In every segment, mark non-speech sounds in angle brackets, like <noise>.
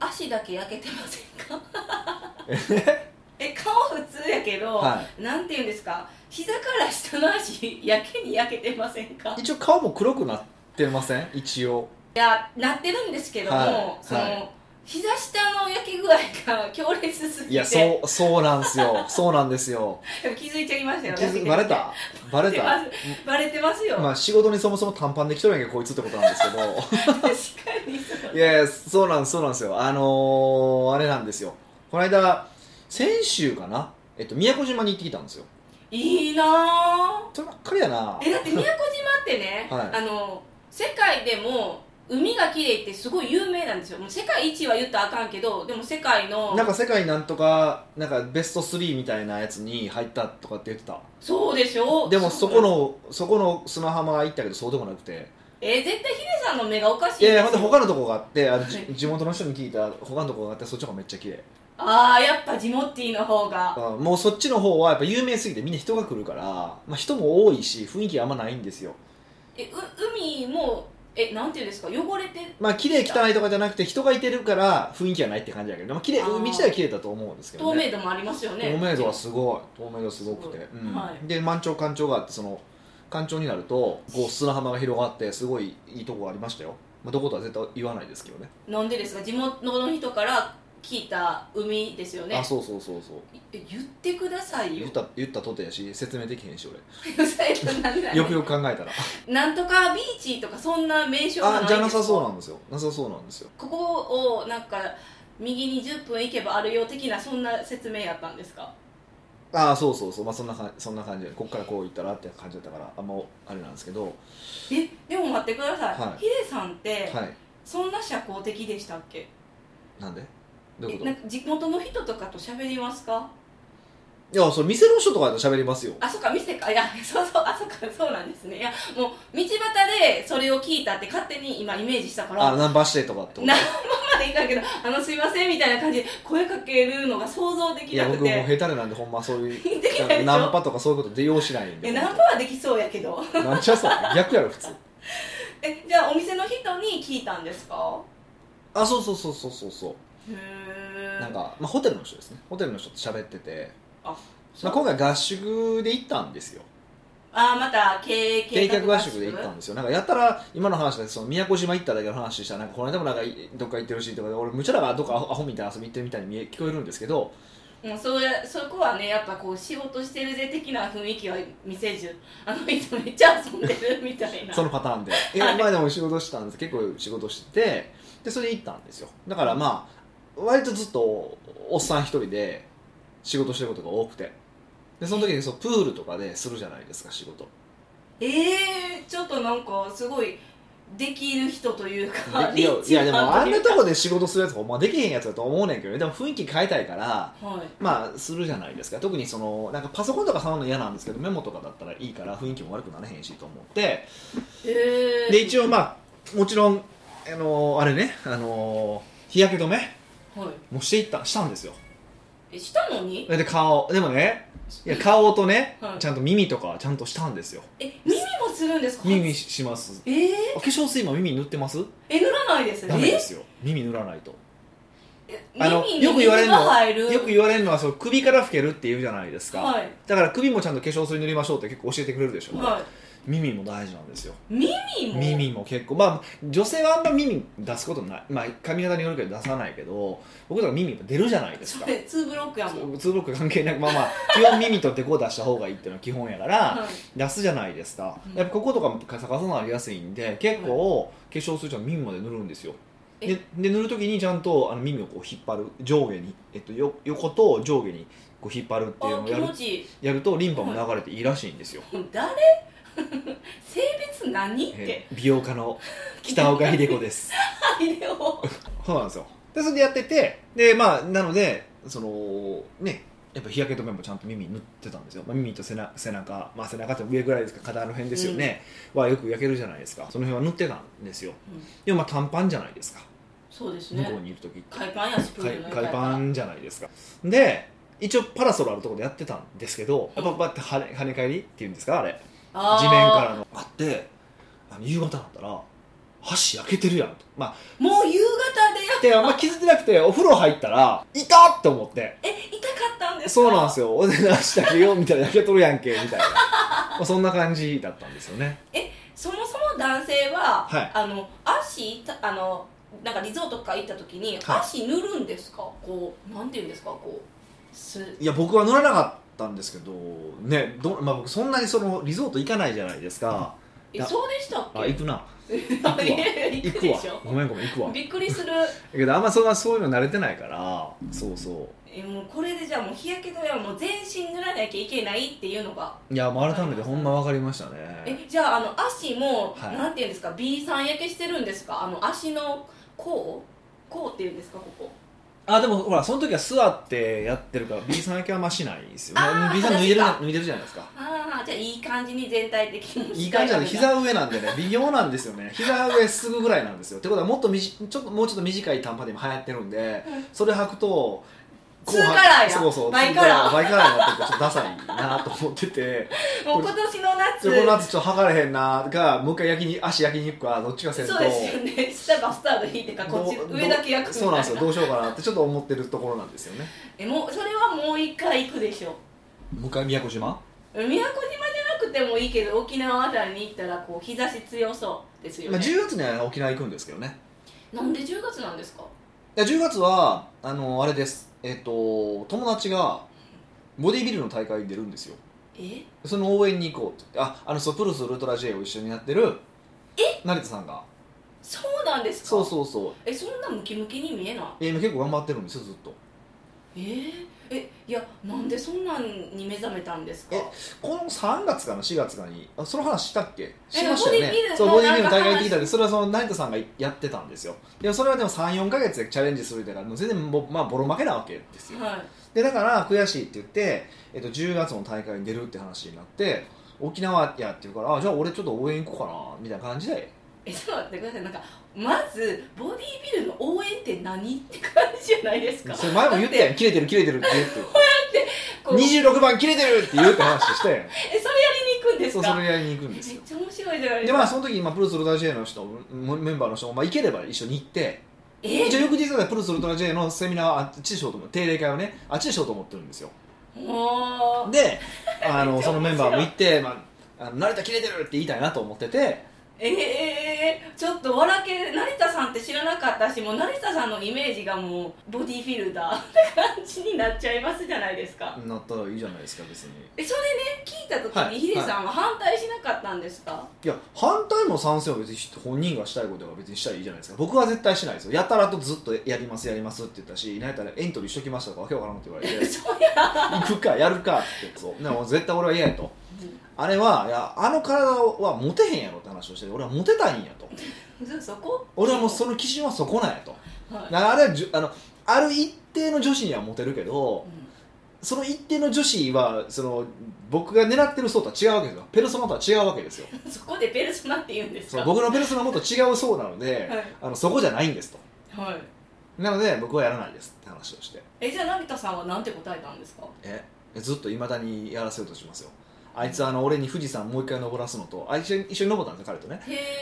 足だけ焼けてませんか？<laughs> ええ顔普通やけど、はなんていうんですか？膝から下の足やけに焼けてませんか？一応顔も黒くなってません？一応。いやなってるんですけども、はい。その、はい膝下の焼け具合が強烈すぎて。いやそうそうなんですよ。そうなんですよ。<laughs> でも気づいちゃいましたよ気づバレた？バレた？<laughs> バレてますよ、まあ仕事にそもそも短パンで来とるんやけどこいつってことなんですけど。確かにそう。いやそうなんそうなんですよ。あのー、あれなんですよ。この間先週かな？えっと宮古島に行ってきたんですよ。いいなぁそればっかりやな。えだって宮古島ってね、<laughs> はい。あの世界でも海が綺麗ってすごい有名なんですよ。もう世界一は言ったらあかんけどでも世界のなんか世界なんとかなんかベスト3みたいなやつに入ったとかって言ってた。そうでしょ？でもそこのそこの砂浜は行ったけどそうでもなくて。えー絶対ヒデさんの目がおかしいいやいやほんで他のとこがあってあの地元の人に聞いた他のとこがあってそっちの方がめっちゃ綺麗。ああやっぱジモッティの方が。うんもうそっちの方はやっぱ有名すぎてみんな人が来るから、まあ、人も多いし雰囲気あんまないんですよ。えう海もえなんていうんですか？汚れてまあ綺麗汚いとかじゃなくて人がいてるから雰囲気はないって感じだけど、まあ、綺麗あー。海自体は綺麗だと思うんですけどね。透明度もありますよね。透明度はすごい。透明度すごくて、すごい。うん。はい。で満潮干潮があってその干潮になるとこう砂浜が広がってすごいいいとこがありましたよ、まあ、どことは絶対言わないですけどね。なんでですか？地元の人から聞いた海ですよね。あそうそうそうそう。え言ってくださいよ。言った言ったとてやし説明できへんし俺。<laughs> よくよく考えたら。なんとかビーチとかそんな名称がないんですかあじゃなさそうなんですよ。なさそうなんですよ。ここをなんか右に10分行けばあるよ的なそんな説明やったんですか？ああそうそうそう。まあそんなかそんな感じで。こっからこう行ったらって感じだったからあんまあれなんですけど。えでも待ってください、はい。ヒデさんって、はい。そんな社交的でしたっけ？なんで？えなんか地元の人とかと喋りますか？いやそれ店の人とかだと喋りますよ。あそっか店か。いや <laughs> そうそうあそっかそうなんですね。いやもう道端でそれを聞いたって勝手に今イメージしたから。あナンパしてとかってこと？なまでいかんけどあのすいませんみたいな感じで声かけるのが想像できいやなくて。僕もう下手なんでほんまそういう <laughs> ナンパとかそういうことで用しないんで。えナンパはできそうやけど。なんちゃそう逆やろ普通。<laughs> えじゃあお店の人に聞いたんですか？あそうそうそうそうそうそうなんか、まあ、ホテルの人ですね。ホテルの人と喋ってて、あまあ、今回合宿で行ったんですよ。あまた計計画合宿で行ったんですよ。なんかやったら今の話でその宮古島行っただけの話したらなんかこの間もなんかどっか行ってるしとかで俺むちゃらがどっかアホみたいな遊び行ってるみたいに見え聞こえるんですけど。もうそうやそこはねやっぱこう仕事してるぜ的な雰囲気は見せずあのいつめっちゃ遊んでるみたいな。そのパターンで。いやまあでも仕事してたんです。結構仕事してて。でそれで行ったんですよ。だからまあ割とずっとおっさん一人で仕事してることが多くて。でその時にそうプールとかでするじゃないですか仕事。ええー、ちょっとなんかすごいできる人というかでいやいやでもあんなとここで仕事するやつほんまできへんやつだと思うねんけどね。でも雰囲気変えたいからはい。まあするじゃないですか。特にそのなんかパソコンとか触るの嫌なんですけどメモとかだったらいいから雰囲気も悪くなれへんしと思って。えー、で一応まあもちろんあのあれねあの日焼け止めはい。もしていったしたんですよ。えしたのに？で顔。でもねいや顔とね、はい。ちゃんと耳とかはちゃんとしたんですよ。え耳もするんですか？耳しします。えー、あ化粧水今耳塗ってます？え塗らないですダメですよ。耳塗らないと。えあの耳によく言われるの水が入る？よく言われるのはそう首から老けるって言うじゃないですか、はい。だから首もちゃんと化粧水塗りましょうって結構教えてくれるでしょ、は耳も大事なんですよ。い耳も？耳も結構。まあ女性はあんま耳出すことない。まあ髪型によるけど出さないけど僕とか耳出るじゃないですか。それツーブロックやもん、ツーブロック関係なくまあまあ基本耳とデコを出した方がいいっていうのは基本やから、はい。出すじゃないですか、うん。やっぱこことかもカサカサなりやすいんで結構化粧水ちゃんと耳まで塗るんですよ。え？でで塗るときにちゃんとあの耳をこう引っ張る上下に、えっと、よ横と上下にこう引っ張るっていうのをやる。やるとリンパも流れていいらしいんですよ、誰？性別何？って。えー美容家の北岡秀子です。ビデオそうなんですよ。でそれでやっててでまあなのでそのねやっぱ日焼け止めもちゃんと耳に塗ってたんですよ、まあ、耳と背中背中、まあ、背中って上ぐらいですか肩の辺ですよね、はよく焼けるじゃないですか。その辺は塗ってたんですよ。うん。でもまあ短パンじゃないですか。そうです向こうねにいる時って。海パンやしプー海ルの海パンじゃないですか。で一応パラソルあるところでやってたんですけどやっぱバッて跳ね跳ね返りっていうんですかあれ地面からの。あってあの夕方になったら橋焼けてるやんと。まあもう夕方でやくてあんま気づいてなくてお風呂入ったらいたって思って。え痛かったんですか？そうなんですよ。おでなしたけよみたいな焼けとるやんけみたいな。まあそんな感じだったんですよね。そもそも男性は、はい。あの足たあのなんかリゾートとか行った時に、はい。足塗るんですか？こうなんていうんですか？こうすいや僕は乗らなかったんですけどねど、まあ、僕そんなにそのリゾート行かないじゃないですか。えそうでしたっけ？あ行くな。<laughs> 行くわ。行行くわ。くでしょ。ごめんごめん行くわ。びっくりする。だ <laughs> けどあんまそんなそういうの慣れてないからそうそえもうこれでじゃあもう日焼け止めはもう全身塗らなきゃいけないっていうのが。ういやもう改めてほんま分かりましたね。えじゃああの足も、はい。なんていうんですか？B さん焼けしてるんですか？あの足の甲？甲っていうんですか？ここあでもほらその時は座ってやってるから B さん焼けはあんましないですよね。あー B さん脱いでる脱いでるじゃないですか。ああじゃあいい感じに全体的にいい感じなんで膝上なんでね微妙なんですよね。膝上すぐぐらいなんですよ。ってことはもっとみじちょっともうちょっと短い短パンで今流行ってるんでうん。それ履くとツーカラーや。そうそう。バイカラー。ツバイカラーになってちょっとダサいなと思ってて。もう今年の夏。でこの夏ちょっと測れへんながもう一回焼きに足焼きに行くかどっちかせんと。そうですよね。下バスタオル敷いてからこっち上だけ焼くそうなんですよ。どうしようかなってちょっと思ってるところなんですよね。えもうそれはもう一回行くでしょ。もう一回宮古島？宮古島じゃなくてもいいけど沖縄あたりに行ったらこう日差し強そうですよまあ、ね、10月には沖縄行くんですけどね。なんで10月なんですか？いや10月はあのあれですえっ、と友達がボディビルの大会に出るんですよ。え？その応援に行こうって。ああのそうプルスウルトラ J を一緒にやってる成田さんが。そうなんですか？そうそうそう。えそんなムキムキに見えない？え今結構頑張ってるんですよずっと。えー、えいやなんでそんなんに目覚めたんですか？えこの3月かな？4月かに。あその話したっけ？しましたよね。そうボディビルの大会行ってきたんでそれはその成田さんがやってたんですよ。でもそれはでも34か月でチャレンジするからもう全然もう、まあ、ボロ負けなわけですよ。はい。でだから悔しいって言って、えっと、10月の大会に出るって話になって沖縄やっていうからあじゃあ俺ちょっと応援行こうかなみたいな感じで。えちょっと待ってください。なんかまずボディービルの応援って何って感じじゃないですか。それ前も言ったやん。切れてる切れてるって言って。こう26番切れてるって言うって話したやん。<laughs> えそれやりに行くんですそうかそれやりに行くんですよ。めっちゃ面白いじゃないでですまかあその時にまあプルスウルトラ J の人メンバーの人も、まあ、行ければ一緒に行って。え？一応翌日はプルスウルトラ J のセミナーをあっちでしようと思って定例会をねあっちでしようと思ってるんですよ。であの <laughs> そのメンバーも行って、まあ、あの成田切れてるって言いたいなと思ってて。ええちょっと笑け成田さんって知らなかったしもう成田さんのイメージがもうボディフィルダーって感じになっちゃいますじゃないですか。なったらいいじゃないですか別に。えそれね聞いた時はいにヒデさんは反対しなかったんですか、い。や反対も賛成も別に本人がしたいことは別にしたらいいじゃないですか。僕は絶対しないですよ。やたらとずっとやりますやりますって言ったし何やったらエントリーしときましたとかわけわからんって言われて。<laughs> そうや。行くかやるかって。そう。でも絶対俺は嫌やとあれはいやあの体はモテへんやろって話をして俺はモテたいんやと。そそこ？俺はもうその基準はそこなんやと。はい。だからあれはあのある一定の女子にはモテるけどその一定の女子はその僕が狙ってる層とは違うわけですよ。ペルソナとは違うわけですよ。う <laughs> んそこでペルソナって言うんですか？そう僕のペルソナはもっと違う層なので、はい。あのそこじゃないんですと。はい。なので僕はやらないですって話をして。えじゃあ成田さんはなんて答えたんですか？えずっといまだにやらせようとしますよあいつあの俺に富士山もう一回登らすのとあ一緒に一緒に登ったんですよ彼とね。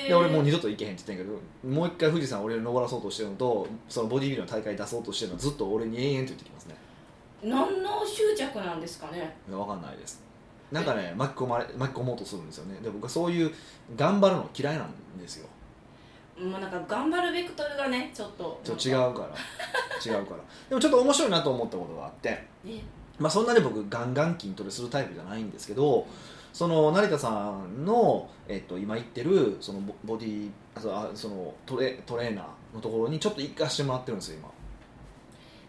で俺もう二度と行けへんって言ってんけどもう一回富士山俺に登らそうとしてるのとそのボディビルの大会出そうとしてるのずっと俺に延々と言ってきますね。何の執着なんですかね？いやわかんないです。なんかね巻き込まれ巻き込もうとするんですよね。で僕はそういう頑張るの嫌いなんですよ。まあなんか頑張るベクトルがねちょっと。ちょっと違うから。<laughs> 違うから。でもちょっと面白いなと思ったことがあって。ねまあ、そんなに僕ガンガン筋トレするタイプじゃないんですけどその成田さんの、えっと、今言ってるそのボディそうあそのトレトレーナーのところにちょっと行かしてもらってるんですよ今。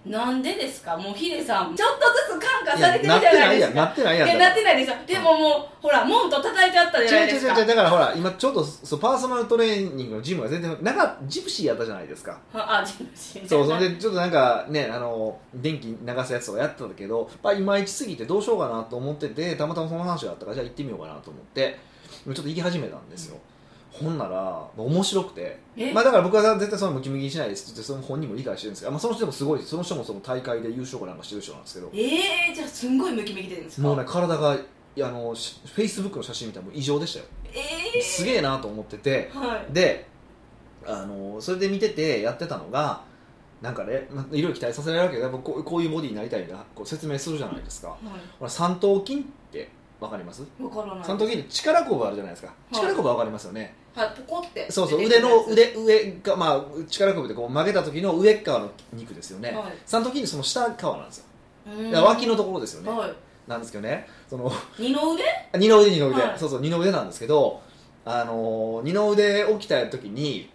なんでですか？もうヒデさんちょっとずつ感化いされてるじゃなってなですか。ないいやなってないやんなってないですよでももうほら門と叩いちゃったじゃないですか。違う違う違うだからほら今ちょっとそうパーソナルトレーニングのジムが全然なんかジプシーやったじゃないですか。あジムシーそうそれでちょっとなんかねあの電気流すやつとかやってたけど、まあ、いまいちすぎてどうしようかなと思っててたまたまその話があったからじゃあ行ってみようかなと思ってちょっと行き始めたんですよ、ほんなら、まあ面白くて。え？まあ、だから僕は絶対そのムキムキにしないですってその本人も理解してるんですけど、まあ、その人もすごいその人もその大会で優勝かなんかしてる人なんですけど。えー、じゃあすんごいムキムキでるんですか？もうね体があのフェイスブックの写真見たらもう異常でしたよ。えすげえなと思ってて。ー、はい。であのそれで見ててやってたのがなんかね、まあ、いろいろ期待させられるけどやっぱこうこういうボディになりたいんだこう説明するじゃないですか。はほら三頭筋ってわかります？いわからない三頭筋って力こぶあるじゃないですか。い。力こぶわかりますよね、はいポコって。そうそう。出て腕のくるや腕上がまあ力こぶでこう曲げた時の上っ側の肉ですよね、つはい。三頭筋ってその下側なんですよ。うーん。だから脇のところですよね、はい。なんですけどね。その二の腕？二の腕二の腕、はい。そうそう二の腕なんですけどあのー二の腕を鍛えるときに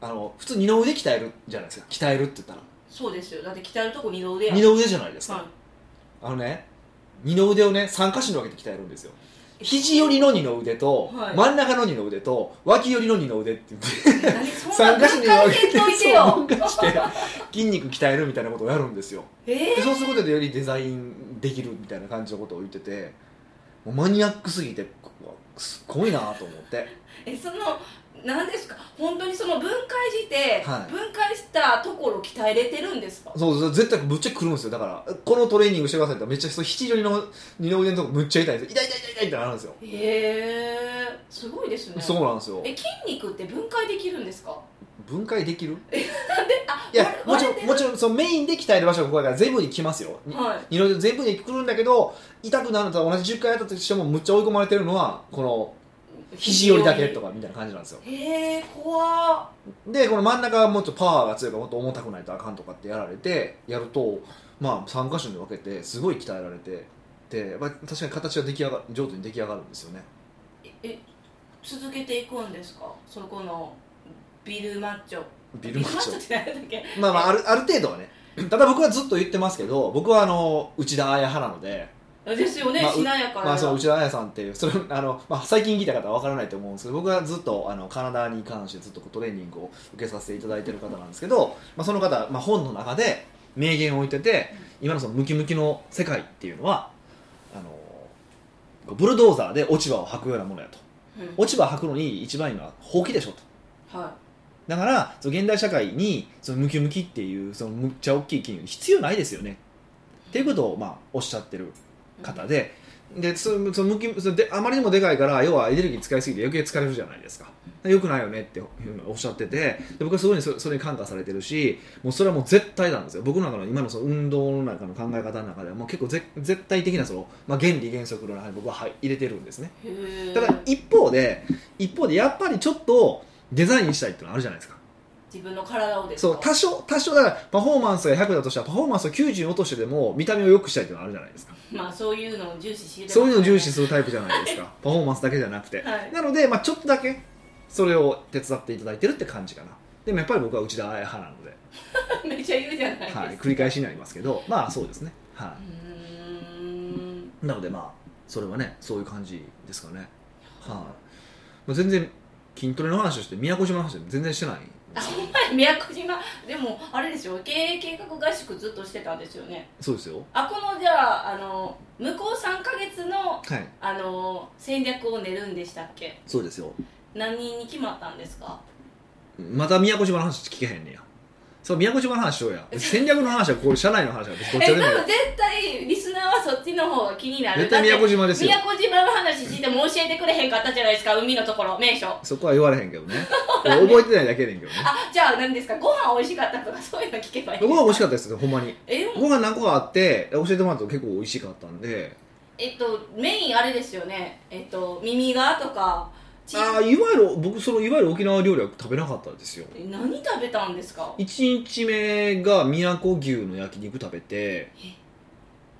あの普通二の腕鍛えるじゃないですか。鍛えるって言ったら。そうですよ。だって鍛えるとこ二の腕や。二の腕じゃないですか、はい。あのね二の腕をね3箇所に分けて鍛えるんですよ。肘寄りの二の腕と、はい。真ん中の二の腕と脇寄りの二の腕って言って何？そんな3箇所に分けて分解せんといてよ。そう分解して筋肉鍛えるみたいなことをやるんですよ。えでそうすることでよりデザインできるみたいな感じのことを言っててマニアックすぎてすごいなと思って。ー、えその何ですか？本当にその分解して、はい。分解したところ鍛えれてるんですか？そうそう絶対ぶっちゃけくるんですよ。だからこのトレーニングしてくださいってめっちゃそう七寄りの二の腕のとこむっちゃ痛いんですよ。痛い痛い痛い痛いってなるんですよ、へえすごいですね。そうなんですよ。え筋肉って分解できるんですか？分解できる？いやもちろんもちろんそのメインで鍛える場所がここだから全部に来ますよ、はい。二の腕全部に来るんだけど痛くなると同じ10回やったとしてもむっちゃ追い込まれてるのはこの肘寄りだけとかみたいな感じなんですよ。へえ怖でこの真ん中はもっとパワーが強いからもっと重たくないとあかんとかってやられてやるとまあ3箇所に分けてすごい鍛えられてでやっぱり確かに形が出来上が上手に出来上がるんですよね。ええ続けていくんですか？そこのビルマッチョ。ビルマッチョ。って何だっけ？まあまああるある程度はね。ただ僕はずっと言ってますけど僕はあの内田彩派なので、ですよね、まあうしなやかな、まあ、その内田彩さんっていうそれあの、まあ、最近聞いた方は分からないと思うんですけど僕はずっとあのカナダに関してずっとトレーニングを受けさせていただいてる方なんですけど、まあ、その方、まあ、本の中で名言を置いてて今のそのムキムキの世界っていうのはあのブルドーザーで落ち葉を履くようなものやと。うん。落ち葉履くのに一番いいのはほうきでしょと。はだからその現代社会にそのムキムキっていうそのむっちゃ大きい筋肉必要ないですよね。っていうことをまあおっしゃってるい方で,、でそのそのムキそのであまりにもでかいから要はエネルギー使いすぎて余計疲れるじゃないですか。よくないよねっておっしゃっててで僕はすごいそそれに感化されてるしもうそれはもう絶対なんですよ。僕の中の今のその運動の中の考え方の中ではもう結構ぜ絶対的なその、まあ、原理原則の中に僕ははい入れてるんですね。ただ一方で一方でやっぱりちょっとデザインしたいっていうのはあるじゃないですか。自分の体をですか？そう多少多少だからパフォーマンスが100だとしたらパフォーマンスを90に落としてでも見た目を良くしたいっていうのはあるじゃないですか。まあそういうのを重視してそういうのを重視すするタイプじゃないですか。<laughs> パフォーマンスだけじゃなくて、はい。なので、まあ、ちょっとだけそれを手伝っていただいてるって感じかな。でもやっぱり僕は内田彩派なので、<laughs> めっちゃ言うじゃないですか、はい、繰り返しになりますけど。まあそうですね。はい。なのでまあそれはねそういう感じですかね。はい、まあ、全然筋トレの話をして宮古島の話は全然してない。んですよ宮古島。でもあれですよ。経営計画合宿ずっとしてたんですよね。そうですよ。あこのじゃああの向こう3か月のはい。あの戦略を練るんでしたっけ？そうですよ。何に決まったんですか？また宮古島の話聞けへんねやそう宮古島の話しようや。戦略の話はこう社内の話はどっちえでもいい。多分絶対リスナーはそっちの方が気になる。絶対宮古島ですよ。宮古島の話しても教えてくれへんかったじゃないですか海のところ。名所。そこは言われへんけどね。覚えてないだけやねんけどね。<laughs> あじゃあ何ですかご飯美味しかったとかそういうの聞けばいいご飯美味しかっったですよほんまに。たえ？ご飯何個かあって教えてもらったと結構美味しかったんで。えっとメインあれですよね。えっと耳がとかチああいわゆる僕そのいわゆる沖縄料理は食べなかったですよ。え何食べたんですか？1日目が宮古牛の焼肉食べて。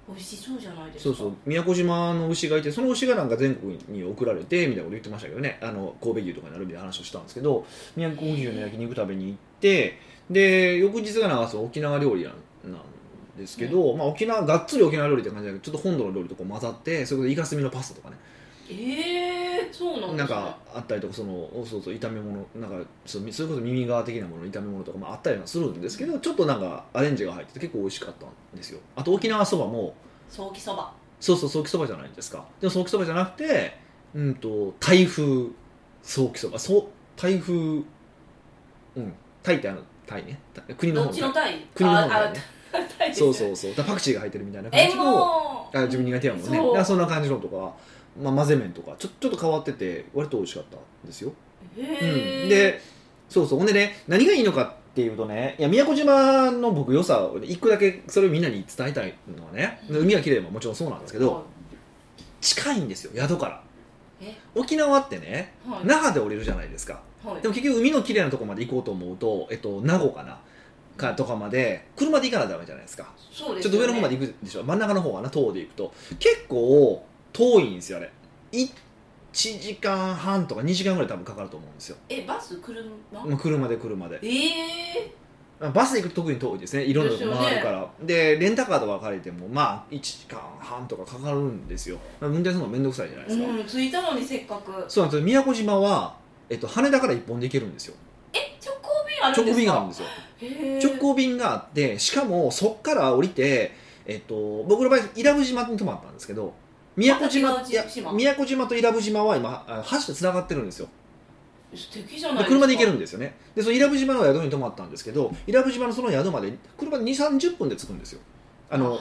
美味しそうじゃないですか？そうそう。宮古島の牛がいてその牛がなんか全国に送られてみたいなこと言ってましたけどね。あの神戸牛とかになるみたいな話をしたんですけど宮古牛の焼肉食べに行ってで翌日がなんかそう沖縄料理なんなんですけど、まあ、沖縄がっつり沖縄料理って感じだけどちょっと本土の料理とこう混ざってそれこそイカスミのパスタとかねええそうなんね。なんかあったりとかそのそうそう炒め物なんかそれこそ耳側的なもの炒め物とかもあったりはするんですけどちょっとなんかアレンジが入ってて結構美味しかったんですよあと沖縄そばもソーキそばそうそうソーキそばじゃないですかでもソーキそばじゃなくてうんとタイ風ソーキそばそうタイ風うんタイってあのタイね国のど方っちのタイ国ののねそうそうそうパクチーが入ってるみたいな感じのあ自分苦手やもんねそうだからそんな感じのとか、まあ、混ぜ麺とかちょちょっと変わってて割と美味しかったんですよ。へうん、えでそうそう。ほんでね何がいいのかっていうとねいや宮古島の僕良さをね一個だけそれをみんなに伝えたいのはね海が綺麗ももちろんそうなんですけど近いんですよ宿から。え？沖縄ってねはい。那覇で降りるじゃないですか。はい。でも結局海の綺麗なとこまで行こうと思うと、えっと、名護かな？かとかまで車で行かなダメじゃないですか。そうですちょっと上の方まで行くでしょ。真ん中の方かな遠で行くと。結構遠いんですよあれ。1時間半とか2時間ぐらい多分かかると思うんですよ。えバス車？もう車で車で。ええバスで行くと特に遠いですね。いろんなとこ回るから。で,、レンタカーとか借りてもまあ1時間半とかかかるんですよ。運転するの面倒くさいじゃないですか、うん着いたのにせっかく。そうなんです。よ宮古島は、えっと、羽田から1本で行けるんですよ。え直行便あるん直ですか？行便があるんですよ。直行便があってしかもそっから降りて、えっと、僕の場合伊良部島に泊まったんですけど宮古島宮古島。と伊良部島は今あ橋でつながってるんですよ。素敵じゃないで車で行けるんですよね。でその伊良部島の宿に泊まったんですけど伊良部島のその宿まで車で2 3 0分で着くんですよ。あの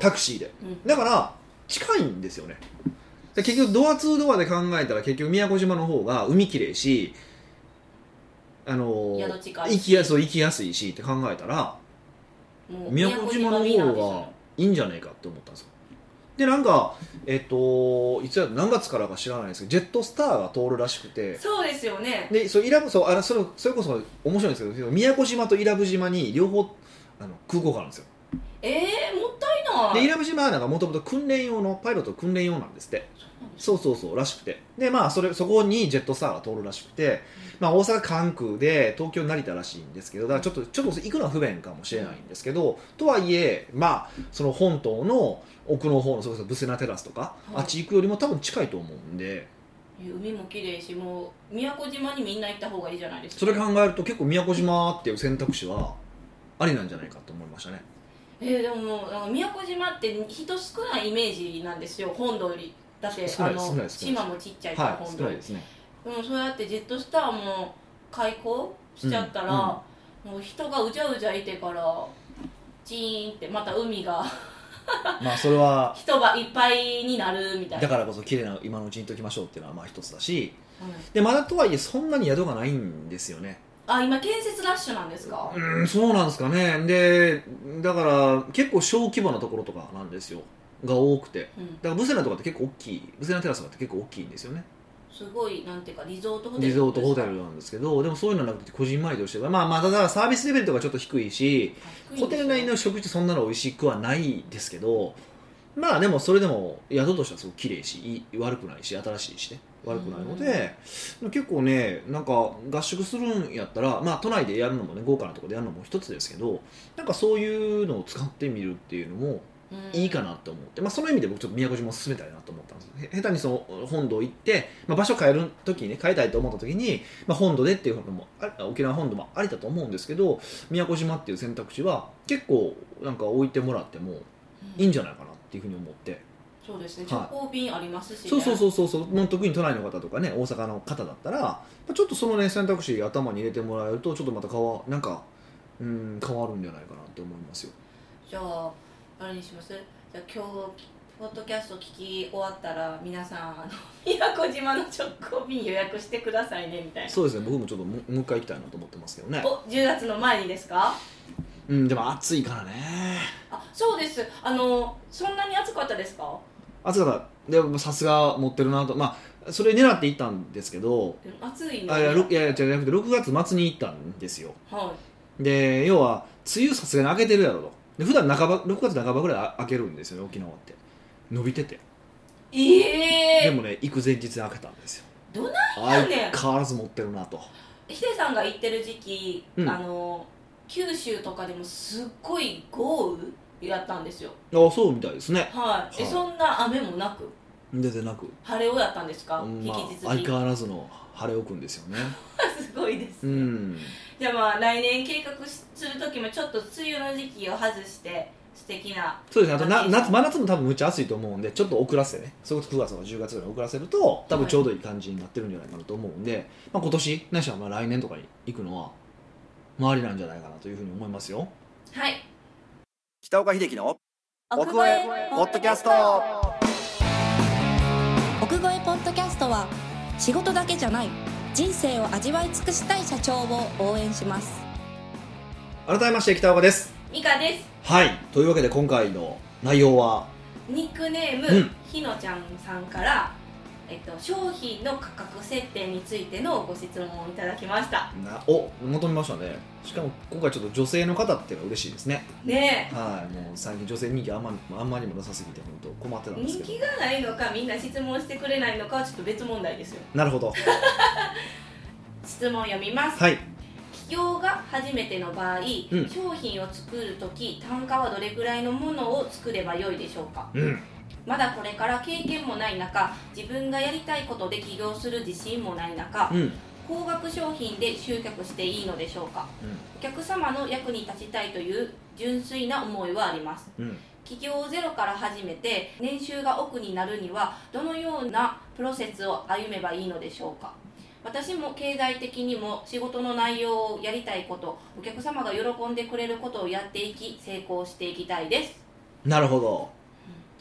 タクシーで。うん。だから近いんですよね。で結局ドア2ドアで考えたら結局宮古島の方が海きれいしあの行きやそう行きやすいしって考えたら宮古島の方がいいんじゃないかって思ったんですよでなんかえっといつや何月からか知らないですけどジェットスターが通るらしくて。そうですよね。でそう伊良部そうあのそれそれこそ面白いんですけど宮古島と伊良部島に両方あの空港があるんですよ。えー、もったいない。で伊良部島はなんかもともと訓練用のパイロット訓練用なんですって。そうそうそうそうらしくて。でまあそれそこにジェットスターが通るらしくて、まあ、大阪関空で東京成田らしいんですけどだからちょっとちょっと行くのは不便かもしれないんですけど、とはいえまあその本島の奥の方のそれこそブセナテラスとか、はい。あっち行くよりも多分近いと思うんで。海も綺麗しもう宮古島にみんな行った方がいいじゃないですか。それ考えると結構宮古島っていう選択肢はありなんじゃないかと思いましたね。えー、でもなんか宮古島って人少ないイメージなんですよ本土よりだってあの島もちっちゃいから、本土よりないですね。でもそうやってジェットスターも開港しちゃったら、うん。もう人がうじゃうじゃいてからチーンってまた海が <laughs> まあそれは人がいっぱいになるみたいな。だからこそ綺麗な今のうちにいときましょうっていうのはまあ一つだしうんでまだとはいえそんなに宿がないんですよね。あ今建設ラッシュなんですか、うんそうなんですかね。でだから結構小規模なところとかなんですよ。が多くて。うん。だからブセナとかって結構大きい。ブセナテラスとかって結構大きいんですよねすごいなんていうかリゾートホテルリゾートホテルなんですけどでもそういうのはなくてこじんまりとしてまあまあただサービスレベルとかちょっと低いしね。ホテル内の食事そんなの美味しくはないですけどまあでもそれでも宿としてはすごく綺麗し悪くないし新しいしね。悪くないので、結構ねなんか合宿するんやったらまあ都内でやるのもね豪華なところでやるのも一つですけどなんかそういうのを使ってみるっていうのもうんいいかなと思って、まあ、その意味で僕ちょっと宮古島を進めたいなと思ったんです。へ下手にその本土行って、まあ、場所変える時にね変えたいと思った時に、まあ、本土でっていうのもあ沖縄本土もありだと思うんですけど宮古島っていう選択肢は結構なんか置いてもらってもいいんじゃないかなっていうふうに思って、そうですね。はい。直行便ありますし、ね。そうそうそうそうそう。もう特に都内の方とかね大阪の方だったらまあちょっとそのね選択肢頭に入れてもらえるとちょっとまた変わなんかうん変わるんじゃないかなって思いますよ。じゃああれにします。じゃあ今日ポッドキャスト聞き終わったら皆さんあの宮古島の直行便予約してくださいねみたいな。そうですね僕もちょっとももう一回行きたいなと思ってますけどね。お10月の前にですか？うんでも暑いからね。あそうです。あのそんなに暑かったですか？暑かった。でもさすが持ってるなと。まあそれ狙って行ったんですけど。暑いのあいやろいやじゃなくて6月末に行ったんですよ。はで要は梅雨さすがに明けてるやろとで普段半ば6月半ばぐらいあ明けるんですよね沖縄って。伸びてて。いええでもね行く前日に開けたんですよ。どないやねん。相変わらず持ってるなと。ヒデさんが行ってる時期、うん。あの九州とかでもすっごい豪雨やったんですよ。あそうみたいですね。はい、えはい。そんな雨もなく。出てなく、晴れをやったんですか、うんまあ引き続き。相変わらずの晴れ置くんですよね。<laughs> すごいです、うん。じゃあまあ来年計画しする時もちょっと梅雨の時期を外して素敵なそうですね。あとな夏真夏も多分むっちゃ暑いと思うんでちょっと遅らせてね。それこそ9月とか10月ぐらい遅らせると多分ちょうどいい感じになってるんじゃないかなと思うんで、まあ、今年ないしはまあ来年とかに行くのは周りなんじゃないかなというふうに思いますよ。はい。北岡秀樹の奥越えポッドキャスト。奥越えポッドキャストは仕事だけじゃない。人生を味わい尽くしたい社長を応援します。改めまして北岡です。ミカです。はい。というわけで今回の内容は？ニックネーム、うん。ひのちゃんさんから、えっと、商品の価格設定についてのご質問をいただきました。なお求めましたね。しかも今回ちょっと女性の方っていうのは嬉しいですね。ね。はいもう最近女性人気あんまあんまりもなさすぎて本当困ってたえんですけど。人気がないのかみんな質問してくれないのかはちょっと別問題ですよ。なるほど。<laughs> 質問読みます。はい。企業が初めての場合、うん。商品を作るとき単価はどれくらいのものを作ればよいでしょうか？うんまだこれから経験もない中自分がやりたいことで起業する自信もない中、うん。高額商品で集客していいのでしょうか？お客様の役に立ちたいという純粋な思いはあります。うん。起業ゼロから始めて年収が億になるにはどのようなプロセスを歩めばいいのでしょうか？私も経済的にも仕事の内容をやりたいことお客様が喜んでくれることをやっていき成功していきたいです。なるほど、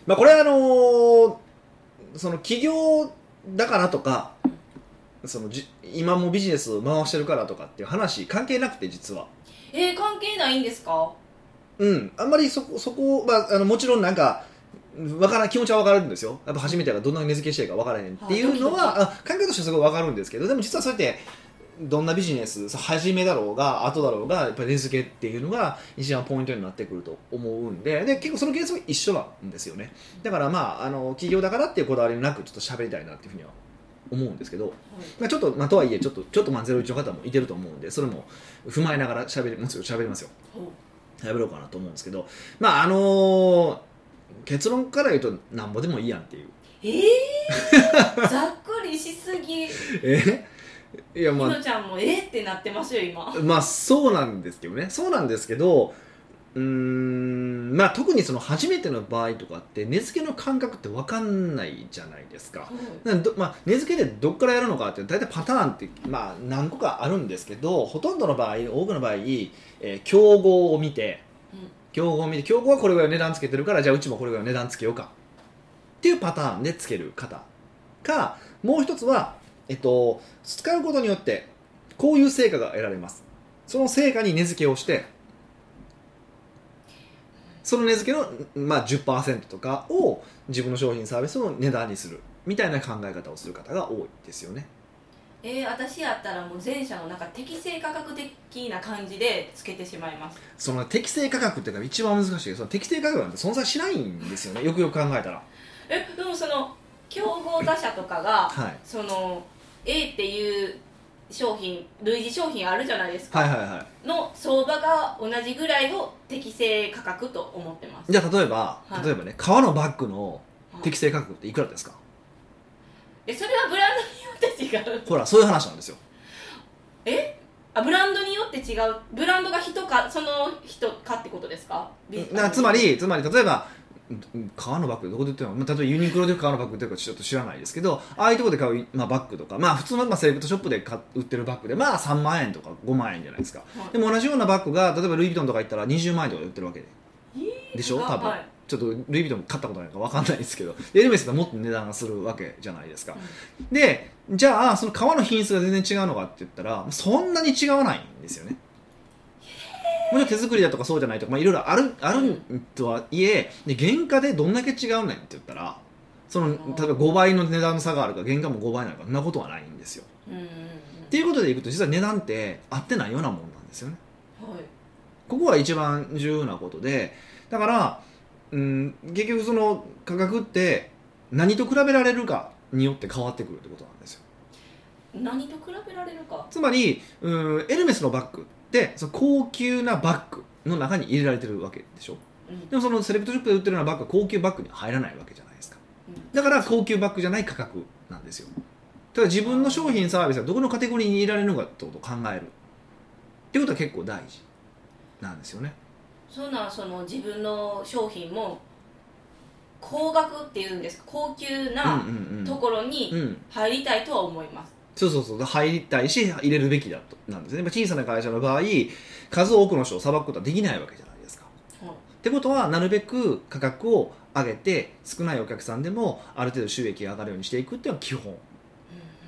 まあ、これはあのーその起業だからとかそのじ今もビジネスを回してるからとかっていう話関係なくて実は。えー、関係ないんですか？うん。あんまりそこそこ、まあ、あのもちろんなんかわからん気持ちは分かるんですよ。やっぱ初めてがどんな値付けしていいか分からへんっていうのは、あ考えとしてはすごい分かるんですけどでも実はそうやってどんなビジネス初めだろうが後だろうがやっぱり値付けっていうのが一番ポイントになってくると思うんでで結構そのケースは一緒なんですよね。だからまああの企業だからっていうこだわりなくちょっと喋りたいなっていうふうには思うんですけど、まあ、ちょっと、まあ、とはいえちょっとちょっとまあ01の方もいてると思うんでそれも踏まえながら喋りますよ喋りますよ。喋ろうかなと思うんですけどまああのー結論から言うとなんぼでもいいやんっていう。えー、<laughs> ざっくりしすぎ。え？いやひまあのちゃんもえーってなってますよ今。まあそうなんですけどね。そうなんですけどうーんまあ特にその初めての場合とかって値付けの感覚って分かんないじゃないですか。なんどまあ、値付けでどっからやるのかって大体パターンって、まあ、何個かあるんですけどほとんどの場合多くの場合、えー競合を見てうん。競合を見て競合はこれぐらい値段つけてるからじゃあうちもこれぐらい値段つけようか。っていうパターンでつける方。かもう一つは、えっと、使うことによってこういう成果が得られます。その成果に値付けをしてその値付けの、まあ、10%とかを自分の商品サービスの値段にするみたいな考え方をする方が多いですよね。えー、私やったらもう前者のなんか適正価格的な感じでつけてしまいます。その適正価格っていうのが一番難しいその適正価格なんて存在しないんですよね。よくよく考えたら。えでもその競合他社とかが、はい。その A っていう商品類似商品あるじゃないですか、はいはいはい。の相場が同じぐらいを適正価格と思ってます。じゃあ例えば、はい。例えばね革のバッグの適正価格っていくらですか？えそれはブランドによって違う。ほらそういう話なんですよ。え？あブランドによって違う。ブランドが人かその人かってことですか？ビなつまりつまり例えばうん革のバッグどこで売ってるの、まあ、例えばユニクロで革のバッグ売ってるかちょっと知らないですけどああいうところで買う、まあ、バッグとか、まあ、普通の、まあ、セレクトショップで買売ってるバッグでまあ3万円とか5万円じゃないですかはいでも同じようなバッグが例えばルイ・ヴィトンとか行ったら20万円とかで売ってるわけででしょ多分、はいちょっとルイ・ヴィトン買ったことないか分かんないですけどエルメスだともっと値段がするわけじゃないですか、でじゃあその革の品質が全然違うのかって言ったらそんなに違わないんですよねもちろん手作りだとかそうじゃないとか、まあ、いろいろあるあるとはいえで原価でどんだけ違うねんって言ったらその例えば5倍の値段の差があるから原価も5倍なのかそんなことはないんですよ。っていうことでいくと実は値段って合ってないようなもんなんですよね。はい。ここが一番重要なことでだから、うん、結局その価格って何と比べられるかによって変わってくるってことなんですよ。何と比べられるか？つまりうんエルメスのバッグ。ってその高級なバッグの中に入れられてるわけでしょ？うん。でもそのセレクトショップで売ってるようなバッグは高級バッグには入らないわけじゃないですか。うんだから高級バッグじゃない価格なんですよ。ただ自分の商品サービスがどこのカテゴリーに入れられるのかってことを考えるってことは結構大事なんですよね。そんなんその自分の商品も高額っていうんですか？高級なところに入りたいとは思います、そうそうそう。入りたいし入れるべきだとなんですね。まあ小さな会社の場合数多くの人を裁くことはできないわけじゃないですか。はい。ってことはなるべく価格を上げて少ないお客さんでもある程度収益が上がるようにしていくっていうのが基本。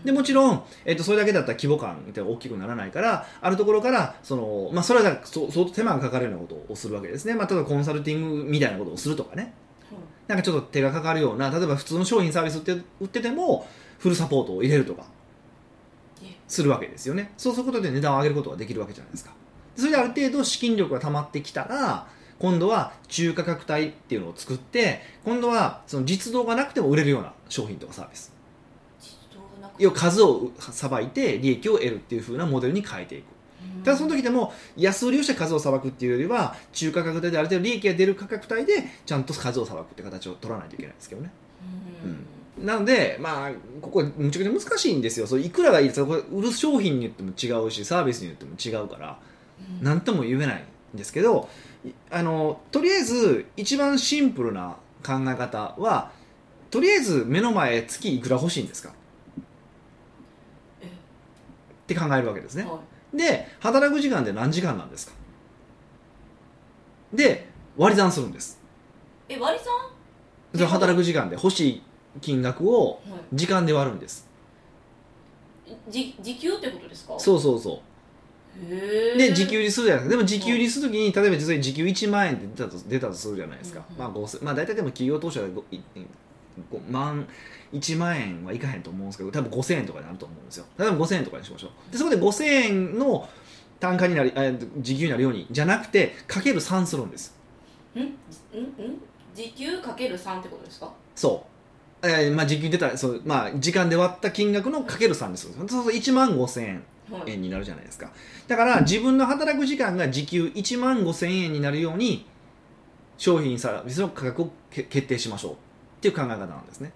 でもちろん、えっとそれだけだったら規模感って大きくならないからあるところからその、まあ、それは相当手間がかかるようなことをするわけですね、まあ、例えばコンサルティングみたいなことをするとかね。なんかちょっと手がかかるような例えば普通の商品サービス売って売っててもフルサポートを入れるとか。えするわけですよね。そうすることで値段を上げることができるわけじゃないですか。それである程度資金力が溜まってきたら今度は中価格帯っていうのを作って今度はその実動がなくても売れるような商品とかサービス。要は数をさばいて利益を得るっていう風なモデルに変えていく。うん。ただその時でも安売りをして数をさばくっていうよりは中価格帯である程度利益が出る価格帯でちゃんと数をさばくって形を取らないといけないんですけどね。うんなのでまあここむちゃくちゃ難しいんですよ。そういくらがいいですか売る商品によっても違うしサービスによっても違うからうん。何とも言えないんですけどいあのとりあえず一番シンプルな考え方はとりあえず目の前月いくら欲しいんですか？えって考えるわけですね。はで働く時間で何時間なんですか？で割り算するんです。いえ割り算？で働く時間で欲しい金額をは時間で割るんです。時給ってことですか？そうそうそう。で時給にするじゃないですか。でも時給にするときに例えば実際時給1万円って出たと出たとするじゃないですか、うんまあ5000まあ大体でも企業当初はごいご万1万円はいかへんと思うんですけど多分5000円とかになると思うんですよ。例えば5000円とかにしましょう。でそこで5000円の単価になりあ時給になるようにじゃなくてかける3するんです。ん？ん？ん？時給かける3ってことですか？そう、えーまあ、時給出たそう、まあ、時間で割った金額のかける3です。そうすると1万5000円はい。円になるじゃないですか。だから自分の働く時間が時給1万5000円になるように商品サービスの価格をけ決定しましょうっていう考え方なんですね。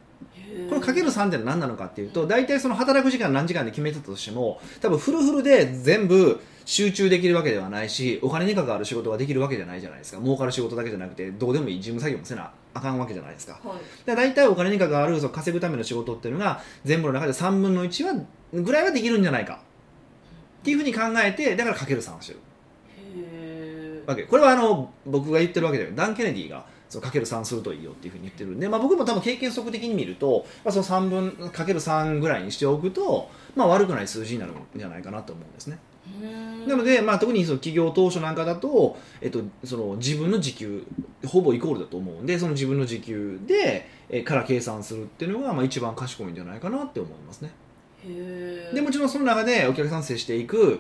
このかける3って何なのかっていうと大体その働く時間何時間で決めてたとしても多分フルフルで全部集中できるわけではないしお金に関わる仕事ができるわけじゃないじゃないですか。儲かる仕事だけじゃなくてどうでもいい事務作業もせなあかんわけじゃないですか。はい。で大体お金に関わる稼ぐための仕事っていうのが全部の中で3分の1はぐらいはできるんじゃないか。っていうふうに考えてだからかける3をしてる。へわけ。これはあの僕が言ってるわけではダン・ケネディがそのかける3するといいよっていうふうに言ってる。んで、まあ、僕も多分経験則的に見ると、まあ、その3分かける3ぐらいにしておくと、まあ、悪くない数字になるんじゃないかなと思うんですね。ーなので、まあ、特にその企業当初なんかだと、えっと、その自分の時給ほぼイコールだと思うんでその自分の時給で、えーから計算するっていうのが、まあ、一番賢いんじゃないかなって思いますね。でもちろんその中でお客さん接していく、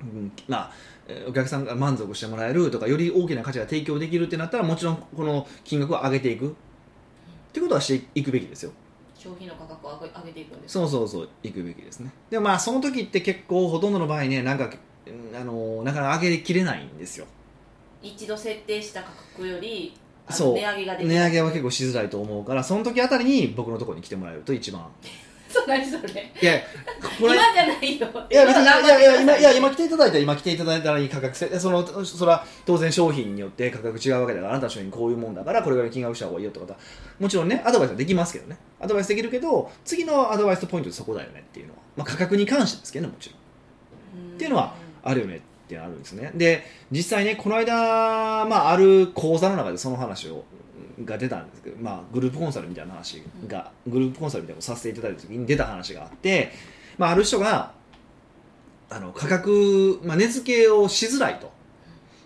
うんまあ、えーお客さんが満足してもらえるとかより大きな価値が提供できるってなったらもちろんこの金額を上げていくってことはしていくべきですよ商品の価格を上げ上げていくんですそうそうそういくべきですね。でもまあその時って結構ほとんどの場合ねなんかうんあのなかなか上げきれないんですよ。一度設定した価格よりそう。値上げができる。値上げは結構しづらいと思うからその時あたりに僕のところに来てもらえると一番そう何それ。いやこれ今じゃないよ。いや別にい今やいや今いや今来ていただいたら今来ていただいたらいい価格せそのそれは当然商品によって価格違うわけだからあなたの商品こういうもんだからこれぐらい金額した方がいいよってこと。はもちろんねアドバイスはできますけどね。アドバイスできるけど次のアドバイスポイントそこだよねっていうのは、まあ、価格に関してですけどねもちろん。んっていうのはあるよねってあるんですね。で実際ねこの間、まあ、ある講座の中でその話をが出たんですけど、まあ、グループコンサルみたいな話が、グループコンサルみたいなのをさせていただいた時に出た話があって、まあ、ある人があの価格、まあ、値付けをしづらいと。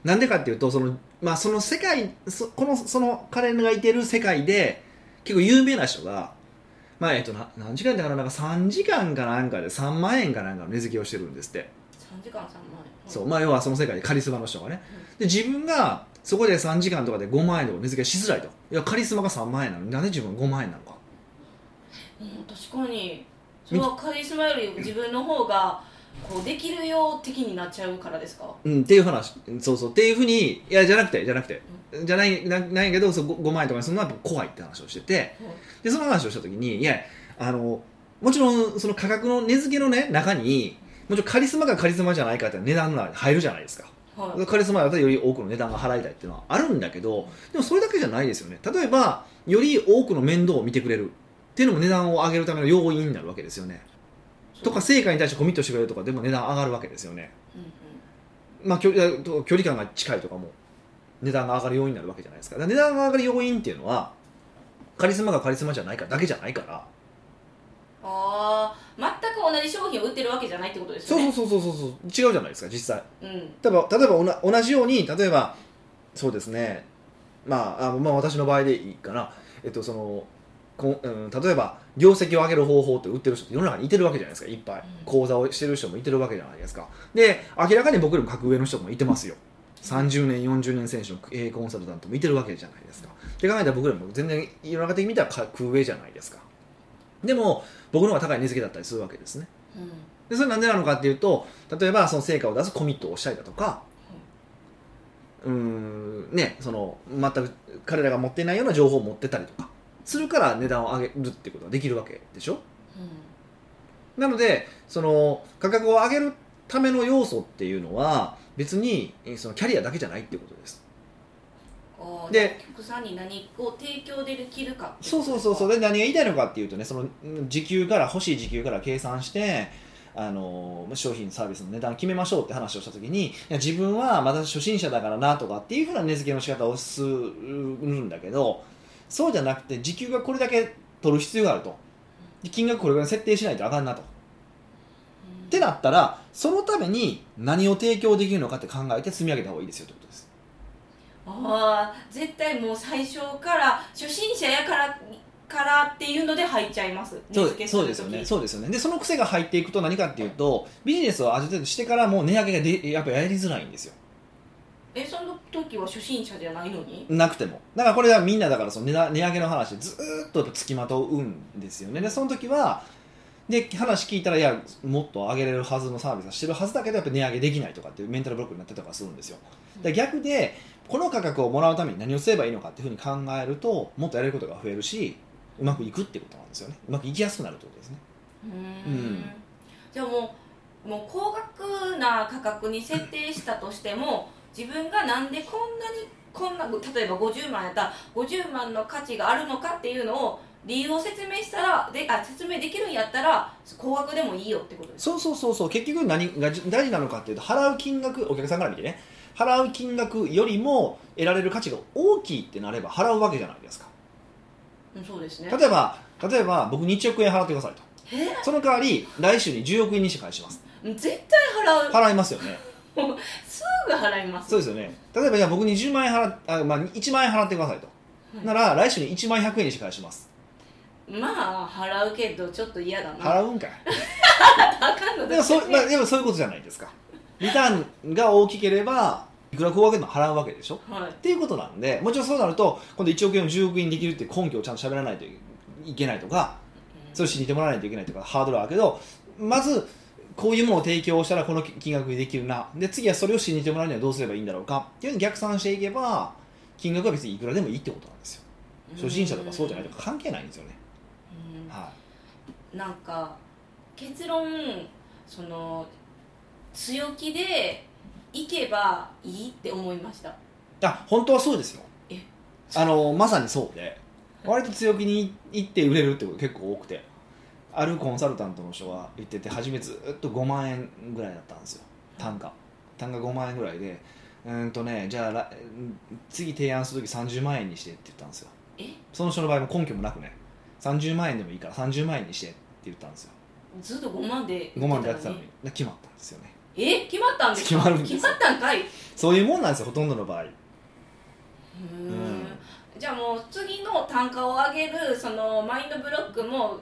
なんでかっていうとその,、まあ、その世界そこのその彼がいてる世界で結構有名な人が、まあえっと、な何時間だからなんか3時間かなんかで3万円かなんかの値付けをしてるんですって。3時間3万円。そう。まあ、要はその世界でカリスマの人がね、で自分がそこで3時間とかで5万円とか値付けしづらいと。いやカリスマが3万円なの。になんで自分5万円なのか。うん、確かに。それはカリスマより自分の方がこうできるよ的になっちゃうからですか？うんっていう話。そうそう。っていうふうにいやじゃなくてじゃなくて、じゃないなないけどそう 5, 万円とかにするのは怖いって話をしてて。でその話をした時にいやあのもちろんその価格の値付けのね中にもちろんカリスマかカリスマじゃないかって値段が入るじゃないですかはい。カリスマだったらより多くの値段が払いたいっていうのはあるんだけどでもそれだけじゃないですよね。例えばより多くの面倒を見てくれるっていうのも値段を上げるための要因になるわけですよね。とか成果に対してコミットしてくれるとかでも値段上がるわけですよね。うんうん。まあ距距離感が近いとかも値段が上がる要因になるわけじゃないですか値段が上がる要因っていうのはカリスマがカリスマじゃないかだけじゃないからああ全く同じ商品を売ってるわけじゃないってことですよね？そうそうそうそうそう違うじゃないですか実際。うん。例えば例えば同じように例えばそうですねまああまあ私の場合でいいかな。えっとそのこうん、例えば業績を上げる方法って売ってる人って世の中にいてるわけじゃないですかいっぱい、うん。講座をしてる人もいてるわけじゃないですか。で明らかに僕よりも格上の人もいてますよ。30年40年選手の経営コンサルタントもいてるわけじゃないですか。って考えたら僕よりも全然世の中的に見たら格上じゃないですかでも僕の方が高い値付けだったりするわけですね。うん。でそれなんでなのかっていうと例えばその成果を出すコミットをしたりだとかうーんねその全く彼らが持っていないような情報を持ってたりとかするから値段を上げるってことができるわけでしょ？なのでその価格を上げるための要素っていうのは別にえーそのキャリアだけじゃないってことですでお客さんに何を提供できるかそうそうそうそうう。で何が言いたいのかっていうとねそのうん時給から欲しい時給から計算してあの商品サービスの値段決めましょうって話をした時に自分はまだ初心者だからなとかっていうふうな値付けの仕方をするんだけどそうじゃなくて時給がこれだけ取る必要があると。で金額これぐらい設定しないとあかんなと。ってなったらそのために何を提供できるのかって考えて積み上げた方がいいですよってことですああ絶対もう最初から初心者やからからっていうので入っちゃいます。そうそうですよね。そうですよね。でその癖が入っていくと何かっていうとビジネスをある程度してからもう値上げがでやっぱやりづらいんですよ。えその時は初心者じゃないのに？なくても。だからこれはみんなだからその値上げの話でずーっとやっぱつきまとうんですよね。でその時はで話聞いたらいやもっと上げれるはずのサービスはしてるはずだけどやっぱ値上げできないとかっていうメンタルブロックになってたりとかするんですよ。で逆でこの価格をもらうために何をすればいいのかっていうふうに考えるともっとやれることが増えるしうまくいくってことなんですよね。うまくいきやすくなるってことですね。うん。じゃあもうもう高額な価格に設定したとしても自分がなんでこんなにこんな例えば50万やったら50万の価値があるのかっていうのを理由を説明したらであ説明できるんやったら高額でもいいよってことですそうそうそうそう。結局何が大事なのかっていうと払う金額お客さんから見てね払う金額よりも得られる価値が大きいってなれば払うわけじゃないですか。うんそうですね。例えば例えば僕に1億円払ってくださいと。え？その代わり来週に10億円にして返します絶対払う。払いますよね。<laughs> すぐ払います。そうですよね。例えばじゃあ僕に10万円払っあ、まあ、1万円払ってくださいと、はい。なら来週に1万100円にして返します。まあ払うけどちょっと嫌だな。払うんかい。<laughs> あかんのでもそう,、まあ、でもそういうことじゃないですかリターンが大きければいくら高額でも払うわけでしょ？はい。っていうことなんでもちろんそうなると今度1億円を10億円にできるって根拠をちゃんと喋らないといけないとかそれを信じてもらわないといけないとかハードルはあるけどまずこういうものを提供したらこの金額にできるな。で次はそれを信じてもらうにはどうすればいいんだろうか。っていうのに逆算していけば金額は別にいくらでもいいってことなんですよ。初心者とかそうじゃないとか関係ないんですよね、うん。はなんか結論その強気でいけばいいって思いました。い、あ本当はそうですよ。えあのまさにそうで。割と強気にいって売れるってこと結構多くて。あるコンサルタントの人が言ってて初めずっと5万円ぐらいだったんですよ。単価。単価5万円ぐらいで。うーんとねじゃあら次提案する時30万円にしてって言ったんですよ。え？その人の場合も根拠もなくね。30万円でもいいから30万円にしてって言ったんですよ。ずっと5万で5万でやってたのに。で決まったんですよねえ決まったんですか？決まるんですよ。決まったんかい？うそういうもんなんですよほとんどの場合。ー。んじゃあもう次の単価を上げるそのマインドブロックも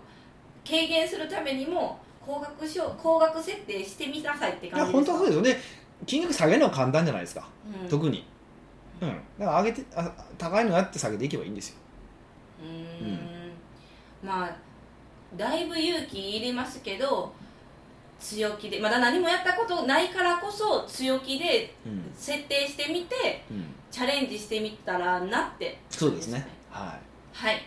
軽減するためにも高額しょ高額設定してみなさいっていや感じですか？本当はそうですよ。ね金額下げるのは簡単じゃないですか、うん。特に。うん。だから上げてあ高いのやって下げていけばいいんですよ。うーん。まあだいぶ勇気いりますけど強気でまだ何もやったことないからこそ強気でうん、設定してみてうん、チャレンジしてみたらなって。そうですね。ははい。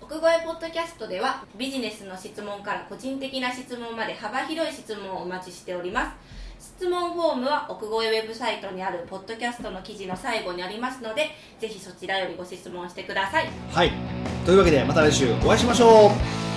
奥越えポッドキャストではビジネスの質問から個人的な質問まで幅広い質問をお待ちしております。質問フォームは奥越えウェブサイトにあるポッドキャストの記事の最後にありますのでぜひそちらよりご質問してくださいい、はい、というわけでまた来週お会いしましょう